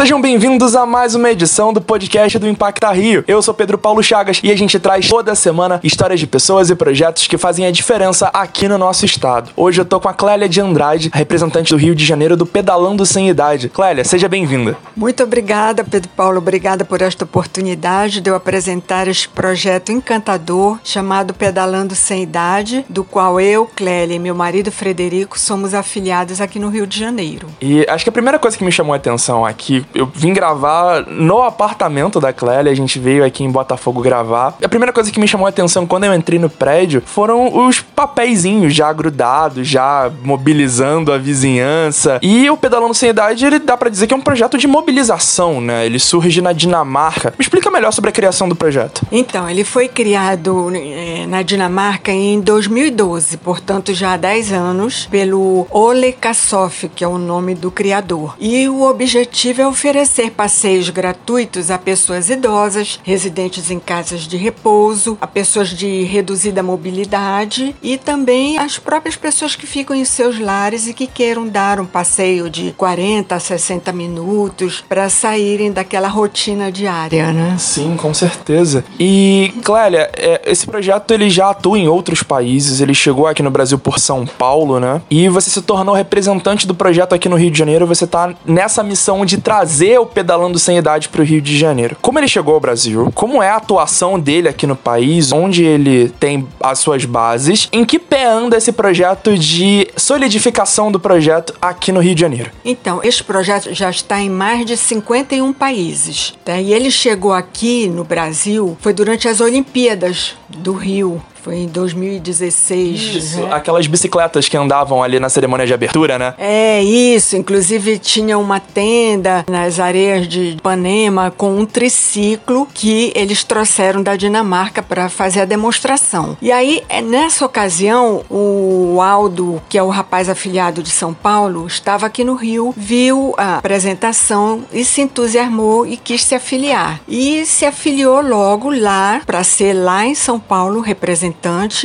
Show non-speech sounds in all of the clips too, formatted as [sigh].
Sejam bem-vindos a mais uma edição do podcast do Impacta Rio. Eu sou Pedro Paulo Chagas e a gente traz toda semana histórias de pessoas e projetos que fazem a diferença aqui no nosso estado. Hoje eu tô com a Clélia de Andrade, representante do Rio de Janeiro do Pedalando Sem Idade. Clélia, seja bem-vinda. Muito obrigada, Pedro Paulo. Obrigada por esta oportunidade de eu apresentar este projeto encantador chamado Pedalando Sem Idade, do qual eu, Clélia e meu marido Frederico somos afiliados aqui no Rio de Janeiro. E acho que a primeira coisa que me chamou a atenção aqui, eu vim gravar no apartamento da Clélia, a gente veio aqui em Botafogo gravar. A primeira coisa que me chamou a atenção quando eu entrei no prédio foram os papeizinhos já grudados, já mobilizando a vizinhança. E o Pedalando Sem Idade, ele dá para dizer que é um projeto de mobilização, né? Ele surge na Dinamarca. Me explica melhor sobre a criação do projeto. Então, ele foi criado é, na Dinamarca em 2012, portanto já há 10 anos, pelo Ole Kassoff, que é o nome do criador. E o objetivo é oferecer passeios gratuitos a pessoas idosas, residentes em casas de repouso, a pessoas de reduzida mobilidade e também as próprias pessoas que ficam em seus lares e que queiram dar um passeio de 40 a 60 minutos para saírem daquela rotina diária, né? Sim, com certeza. E, Clélia, é, esse projeto ele já atua em outros países, ele chegou aqui no Brasil por São Paulo, né? E você se tornou representante do projeto aqui no Rio de Janeiro, você tá nessa missão de trazer o Pedalando Sem Idade para o Rio de Janeiro. Como ele chegou ao Brasil? Como é a atuação dele aqui no país? Onde ele tem as suas bases? Em que pé anda esse projeto de solidificação do projeto aqui no Rio de Janeiro? Então, esse projeto já está em mais de 51 países. Tá? E ele chegou aqui no Brasil, foi durante as Olimpíadas do Rio. Foi em 2016. Isso, né? aquelas bicicletas que andavam ali na cerimônia de abertura, né? É, isso. Inclusive tinha uma tenda nas areias de Ipanema com um triciclo que eles trouxeram da Dinamarca para fazer a demonstração. E aí, é, nessa ocasião, o Aldo, que é o rapaz afiliado de São Paulo, estava aqui no Rio, viu a apresentação e se entusiasmou e quis se afiliar. E se afiliou logo lá para ser lá em São Paulo representante.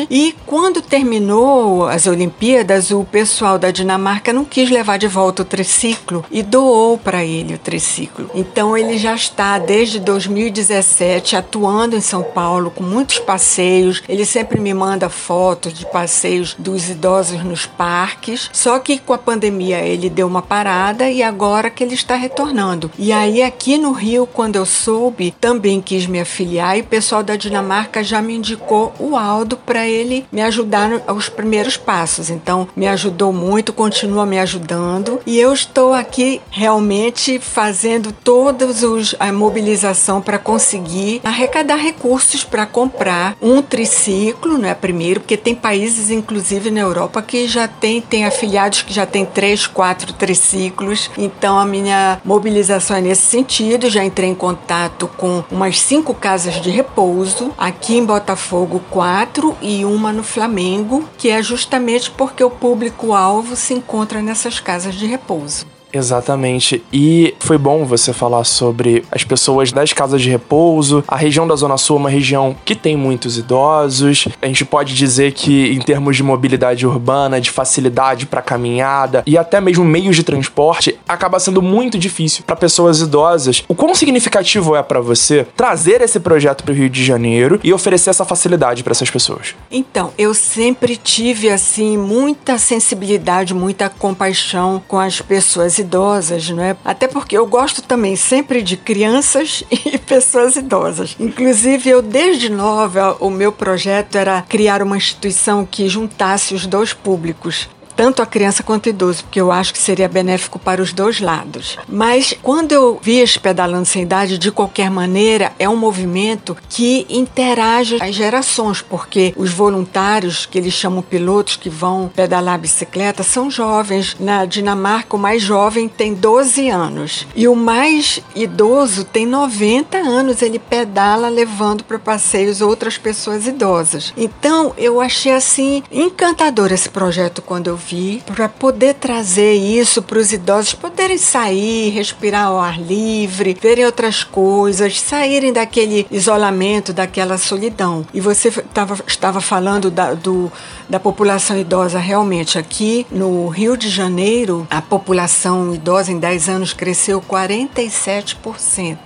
E quando terminou as Olimpíadas, o pessoal da Dinamarca não quis levar de volta o triciclo e doou para ele o triciclo. Então ele já está desde 2017 atuando em São Paulo com muitos passeios. Ele sempre me manda fotos de passeios dos idosos nos parques. Só que com a pandemia ele deu uma parada e agora que ele está retornando. E aí aqui no Rio, quando eu soube, também quis me afiliar e o pessoal da Dinamarca já me indicou o Aldo para ele me ajudar aos primeiros passos. Então, me ajudou muito, continua me ajudando e eu estou aqui realmente fazendo todos os a mobilização para conseguir arrecadar recursos para comprar um triciclo, não é primeiro, porque tem países inclusive na Europa que já tem tem afiliados que já tem três, quatro triciclos. Então, a minha mobilização é nesse sentido. Já entrei em contato com umas cinco casas de repouso aqui em Botafogo, quatro e uma no Flamengo, que é justamente porque o público-alvo se encontra nessas casas de repouso. Exatamente. E foi bom você falar sobre as pessoas das casas de repouso. A região da Zona Sul é uma região que tem muitos idosos. A gente pode dizer que, em termos de mobilidade urbana, de facilidade para caminhada e até mesmo meios de transporte, acaba sendo muito difícil para pessoas idosas. O quão significativo é para você trazer esse projeto para o Rio de Janeiro e oferecer essa facilidade para essas pessoas? Então, eu sempre tive assim muita sensibilidade, muita compaixão com as pessoas idosas, não é? Até porque eu gosto também sempre de crianças [laughs] e pessoas idosas. Inclusive, eu desde nova, o meu projeto era criar uma instituição que juntasse os dois públicos tanto a criança quanto o idoso, porque eu acho que seria benéfico para os dois lados. Mas quando eu vi esse pedalando sem idade, de qualquer maneira, é um movimento que interage as gerações, porque os voluntários, que eles chamam pilotos, que vão pedalar bicicleta, são jovens. Na Dinamarca, o mais jovem tem 12 anos e o mais idoso tem 90 anos. Ele pedala levando para passeios outras pessoas idosas. Então, eu achei assim encantador esse projeto quando eu para poder trazer isso para os idosos poderem sair, respirar ao ar livre, verem outras coisas, saírem daquele isolamento, daquela solidão. E você tava, estava falando da, do, da população idosa realmente aqui no Rio de Janeiro, a população idosa em 10 anos cresceu 47%,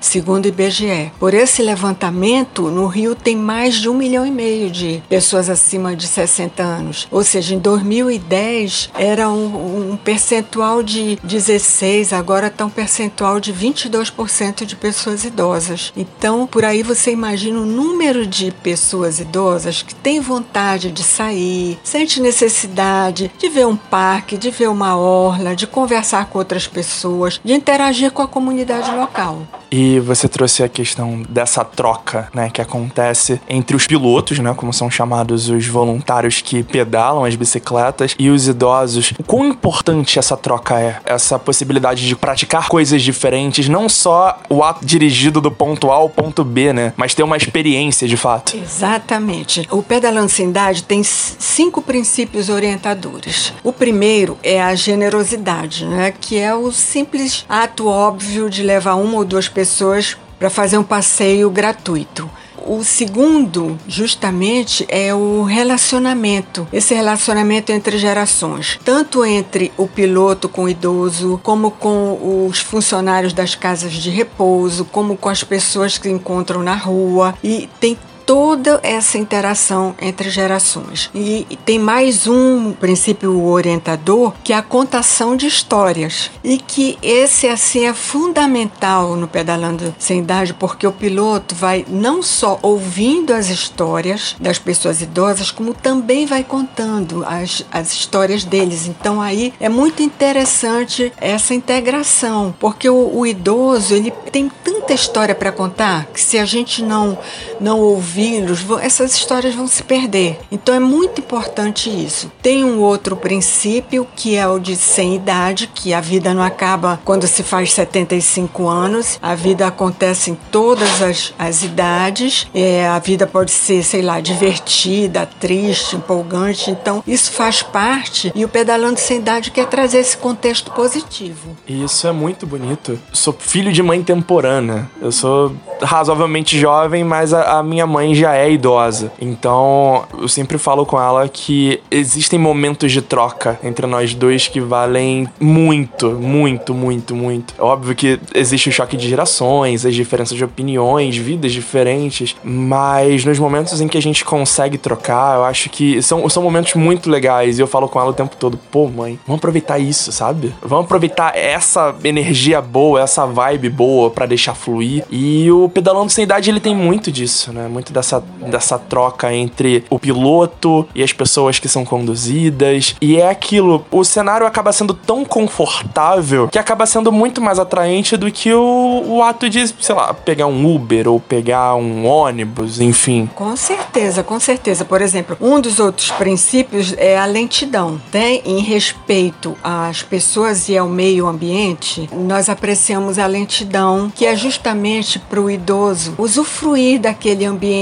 segundo o IBGE. Por esse levantamento, no Rio tem mais de um milhão e meio de pessoas acima de 60 anos. Ou seja, em 2010 era um, um percentual de 16, agora está um percentual de 22% de pessoas idosas. Então, por aí você imagina o número de pessoas idosas que têm vontade de sair, sente necessidade de ver um parque, de ver uma orla, de conversar com outras pessoas, de interagir com a comunidade local. E você trouxe a questão dessa troca, né, que acontece entre os pilotos, né, como são chamados os voluntários que pedalam as bicicletas, e os idosos. O quão importante essa troca é? Essa possibilidade de praticar coisas diferentes, não só o ato dirigido do ponto A ao ponto B, né, mas ter uma experiência de fato. Exatamente. O Pedalando Sem Idade tem cinco princípios orientadores. O primeiro é a generosidade, né, que é o simples ato óbvio de levar uma ou duas pessoas para fazer um passeio gratuito. O segundo, justamente, é o relacionamento. Esse relacionamento entre gerações, tanto entre o piloto com o idoso, como com os funcionários das casas de repouso, como com as pessoas que encontram na rua. E tem toda essa interação entre gerações. E tem mais um princípio orientador que é a contação de histórias. E que esse assim é fundamental no pedalando sem idade, porque o piloto vai não só ouvindo as histórias das pessoas idosas, como também vai contando as, as histórias deles. Então aí é muito interessante essa integração, porque o, o idoso ele tem tanta história para contar que se a gente não não ouvir ouvi-los, essas histórias vão se perder. Então é muito importante isso. Tem um outro princípio que é o de sem idade, que a vida não acaba quando se faz 75 anos, a vida acontece em todas as, as idades, é, a vida pode ser, sei lá, divertida, triste, empolgante, então isso faz parte e o Pedalando Sem Idade quer trazer esse contexto positivo. Isso é muito bonito. sou filho de mãe temporânea, eu sou razoavelmente jovem, mas a, a minha mãe mãe já é idosa. Então, eu sempre falo com ela que existem momentos de troca entre nós dois que valem muito, muito, muito, muito. É óbvio que existe o choque de gerações, as diferenças de opiniões, vidas diferentes, mas nos momentos em que a gente consegue trocar, eu acho que são, são momentos muito legais e eu falo com ela o tempo todo: pô, mãe, vamos aproveitar isso, sabe? Vamos aproveitar essa energia boa, essa vibe boa para deixar fluir. E o Pedalando Sem Idade ele tem muito disso, né? Muito dessa, dessa troca entre o piloto e as pessoas que são conduzidas. E é aquilo, o cenário acaba sendo tão confortável que acaba sendo muito mais atraente do que o, o ato de, sei lá, pegar um Uber ou pegar um ônibus, enfim. Com certeza, com certeza. Por exemplo, um dos outros princípios é a lentidão. Né? Em respeito às pessoas e ao meio ambiente, nós apreciamos a lentidão, que é justamente para o idoso usufruir daquele ambiente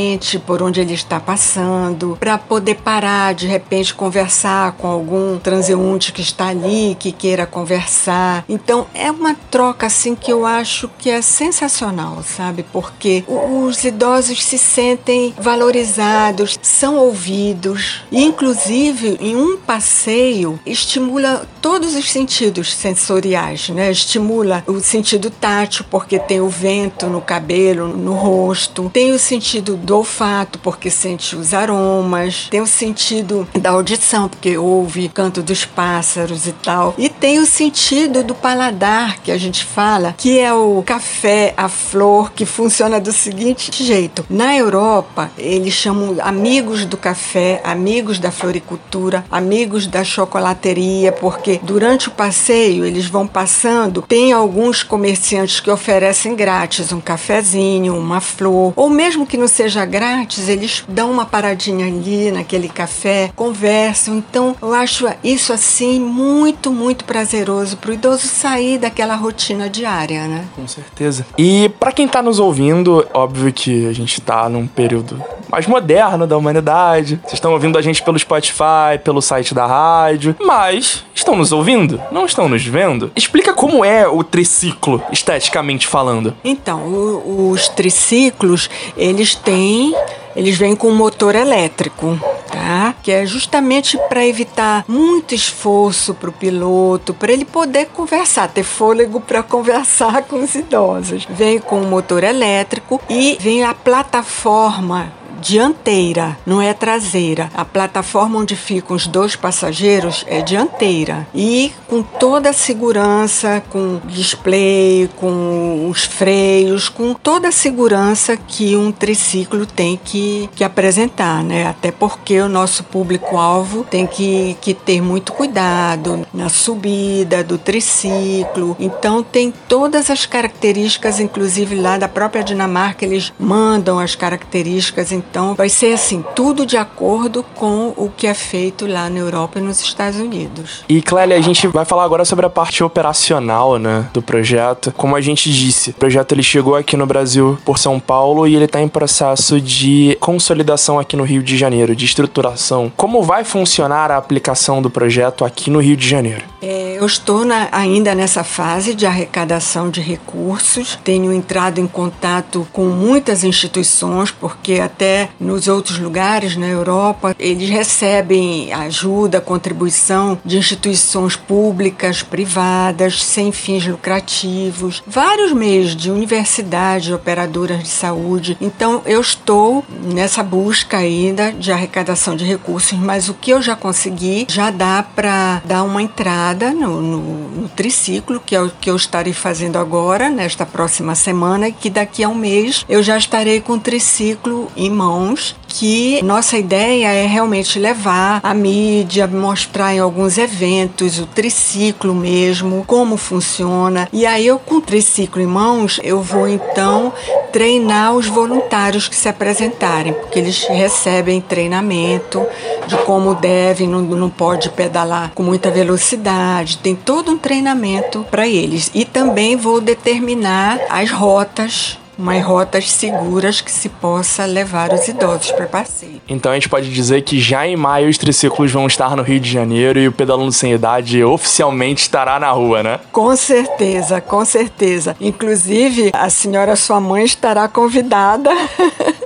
por onde ele está passando, para poder parar, de repente, conversar com algum transeunte que está ali, que queira conversar. Então, é uma troca assim que eu acho que é sensacional, sabe? Porque os idosos se sentem valorizados, são ouvidos, e inclusive em um passeio estimula todos os sentidos sensoriais, né? Estimula o sentido tátil, porque tem o vento no cabelo, no rosto, tem o sentido do olfato, porque sente os aromas, tem o sentido da audição, porque ouve o canto dos pássaros e tal, e tem o sentido do paladar, que a gente fala, que é o café, a flor, que funciona do seguinte jeito. Na Europa, eles chamam amigos do café, amigos da floricultura, amigos da chocolateria, porque durante o passeio eles vão passando, tem alguns comerciantes que oferecem grátis um cafezinho, uma flor, ou mesmo que não seja seja grátis, eles dão uma paradinha ali naquele café, conversam. Então, eu acho isso assim muito, muito prazeroso para o idoso sair daquela rotina diária, né? Com certeza. E para quem tá nos ouvindo, óbvio que a gente tá num período mais moderno da humanidade. Vocês estão ouvindo a gente pelo Spotify, pelo site da rádio, mas estão nos ouvindo? Não estão nos vendo? Explica como é o triciclo, esteticamente falando. Então, o, os triciclos, eles têm eles vêm com motor elétrico, tá? Que é justamente para evitar muito esforço para o piloto, para ele poder conversar, ter fôlego para conversar [laughs] com os idosos. Vem com motor elétrico e vem a plataforma dianteira, não é traseira. A plataforma onde ficam os dois passageiros é dianteira. E com toda a segurança, com display, com os freios, com toda a segurança que um triciclo tem que, que apresentar, né? Até porque o nosso público-alvo tem que, que ter muito cuidado na subida do triciclo. Então tem todas as características, inclusive lá da própria Dinamarca, eles mandam as características então, vai ser assim, tudo de acordo com o que é feito lá na Europa e nos Estados Unidos. E, Clélia, a gente vai falar agora sobre a parte operacional, né, do projeto. Como a gente disse, o projeto ele chegou aqui no Brasil por São Paulo e ele está em processo de consolidação aqui no Rio de Janeiro, de estruturação. Como vai funcionar a aplicação do projeto aqui no Rio de Janeiro? É, eu estou na, ainda nessa fase de arrecadação de recursos. Tenho entrado em contato com muitas instituições, porque até nos outros lugares, na Europa, eles recebem ajuda, contribuição de instituições públicas, privadas, sem fins lucrativos, vários meios de universidades, operadoras de saúde. Então, eu estou nessa busca ainda de arrecadação de recursos, mas o que eu já consegui já dá para dar uma entrada no, no, no triciclo, que é o que eu estarei fazendo agora, nesta próxima semana, e que daqui a um mês eu já estarei com o triciclo em mão mãos que nossa ideia é realmente levar a mídia, mostrar em alguns eventos o triciclo mesmo, como funciona. E aí eu com o triciclo em mãos, eu vou então treinar os voluntários que se apresentarem, porque eles recebem treinamento de como devem, não, não pode pedalar com muita velocidade, tem todo um treinamento para eles. E também vou determinar as rotas mais rotas seguras que se possa levar os idosos para passeio. Então a gente pode dizer que já em maio os triciclos vão estar no Rio de Janeiro e o Pedalando Sem Idade oficialmente estará na rua, né? Com certeza, com certeza. Inclusive, a senhora sua mãe estará convidada [laughs]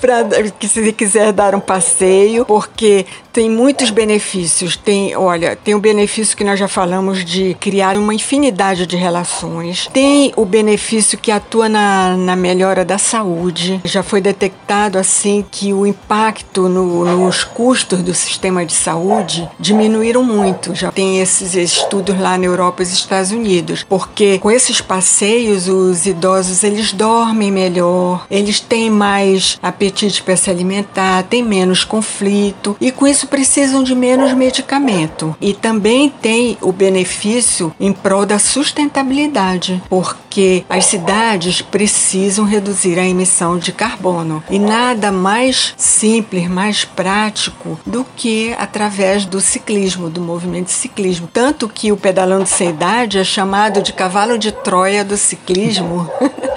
para que se quiser dar um passeio, porque tem muitos benefícios. Tem, olha, tem o benefício que nós já falamos de criar uma infinidade de relações. Tem o benefício que atua na, na melhora da saúde. Já foi detectado assim que o impacto no, nos custos do sistema de saúde diminuíram muito. Já tem esses estudos lá na Europa e nos Estados Unidos, porque com esses passeios os idosos eles dormem melhor, eles têm mais apetite para se alimentar, têm menos conflito e com isso isso precisam de menos medicamento. E também tem o benefício em prol da sustentabilidade, porque as cidades precisam reduzir a emissão de carbono. E nada mais simples, mais prático do que através do ciclismo, do movimento de ciclismo. Tanto que o pedalando sem idade é chamado de cavalo de Troia do ciclismo. [laughs]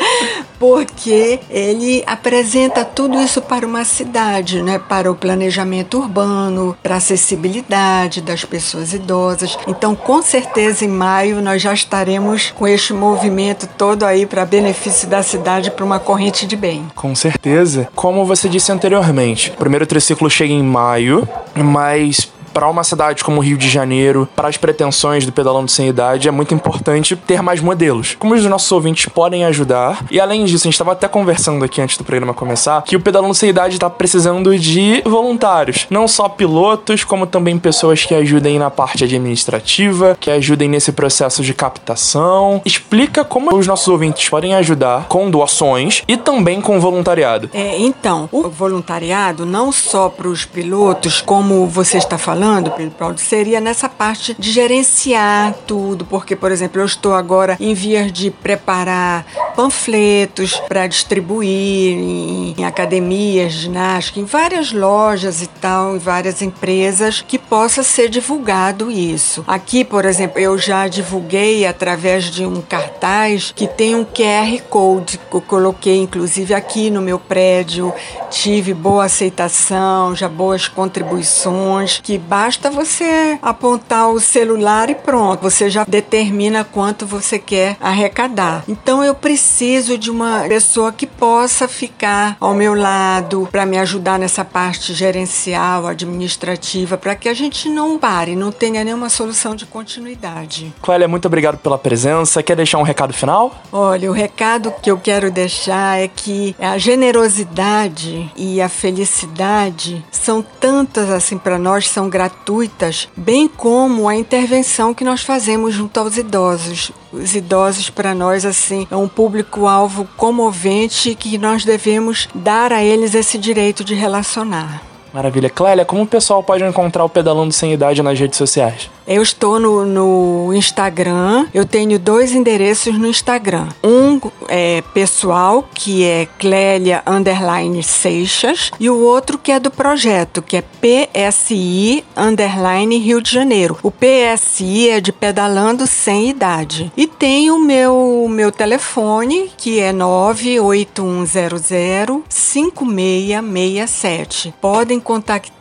porque ele apresenta tudo isso para uma cidade, né? para o planejamento urbano, para a acessibilidade das pessoas idosas. Então, com certeza, em maio nós já estaremos com este movimento todo aí para benefício da cidade, para uma corrente de bem. Com certeza. Como você disse anteriormente, o primeiro triciclo chega em maio, mas para uma cidade como o Rio de Janeiro, para as pretensões do Pedalando Sem Idade, é muito importante ter mais modelos. Como os nossos ouvintes podem ajudar. E além disso, a gente estava até conversando aqui antes do programa começar, que o Pedalando Sem Idade está precisando de voluntários. Não só pilotos, como também pessoas que ajudem na parte administrativa, que ajudem nesse processo de captação. Explica como os nossos ouvintes podem ajudar com doações e também com voluntariado. É, então, o voluntariado, não só para os pilotos, como você está falando, falando, Pedro Paulo, seria nessa parte de gerenciar tudo, porque, por exemplo, eu estou agora em vias de preparar panfletos para distribuir em, em academias, ginástica, em várias lojas e tal, em várias empresas que possa ser divulgado isso. Aqui, por exemplo, eu já divulguei através de um cartaz que tem um QR Code que eu coloquei inclusive aqui no meu prédio, tive boa aceitação, já boas contribuições, que basta você apontar o celular e pronto, você já determina quanto você quer arrecadar. Então eu preciso de uma pessoa que possa ficar ao meu lado para me ajudar nessa parte gerencial, administrativa, para que a gente não pare, não tenha nenhuma solução de continuidade. Clélia, muito obrigado pela presença. Quer deixar um recado final? Olha, o recado que eu quero deixar é que a generosidade e a felicidade são tantas assim para nós, são gratuitas, bem como a intervenção que nós fazemos junto aos idosos. Os idosos para nós assim é um público-alvo comovente que nós devemos dar a eles esse direito de relacionar. Maravilha. Clélia, como o pessoal pode encontrar o Pedalando Sem Idade nas redes sociais? Eu estou no, no Instagram, eu tenho dois endereços no Instagram. Um é pessoal, que é Clélia Underline Seixas, e o outro que é do projeto, que é PSI Underline Rio de Janeiro. O PSI é de Pedalando Sem Idade. E tem o meu, meu telefone, que é 98100 5667. Podem contactar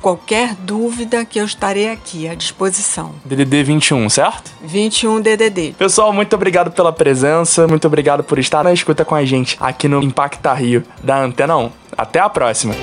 qualquer dúvida que eu estarei aqui à disposição. DDD 21, certo? 21 DDD. Pessoal, muito obrigado pela presença, muito obrigado por estar na escuta com a gente aqui no Impacta Rio da Antena 1. Até a próxima!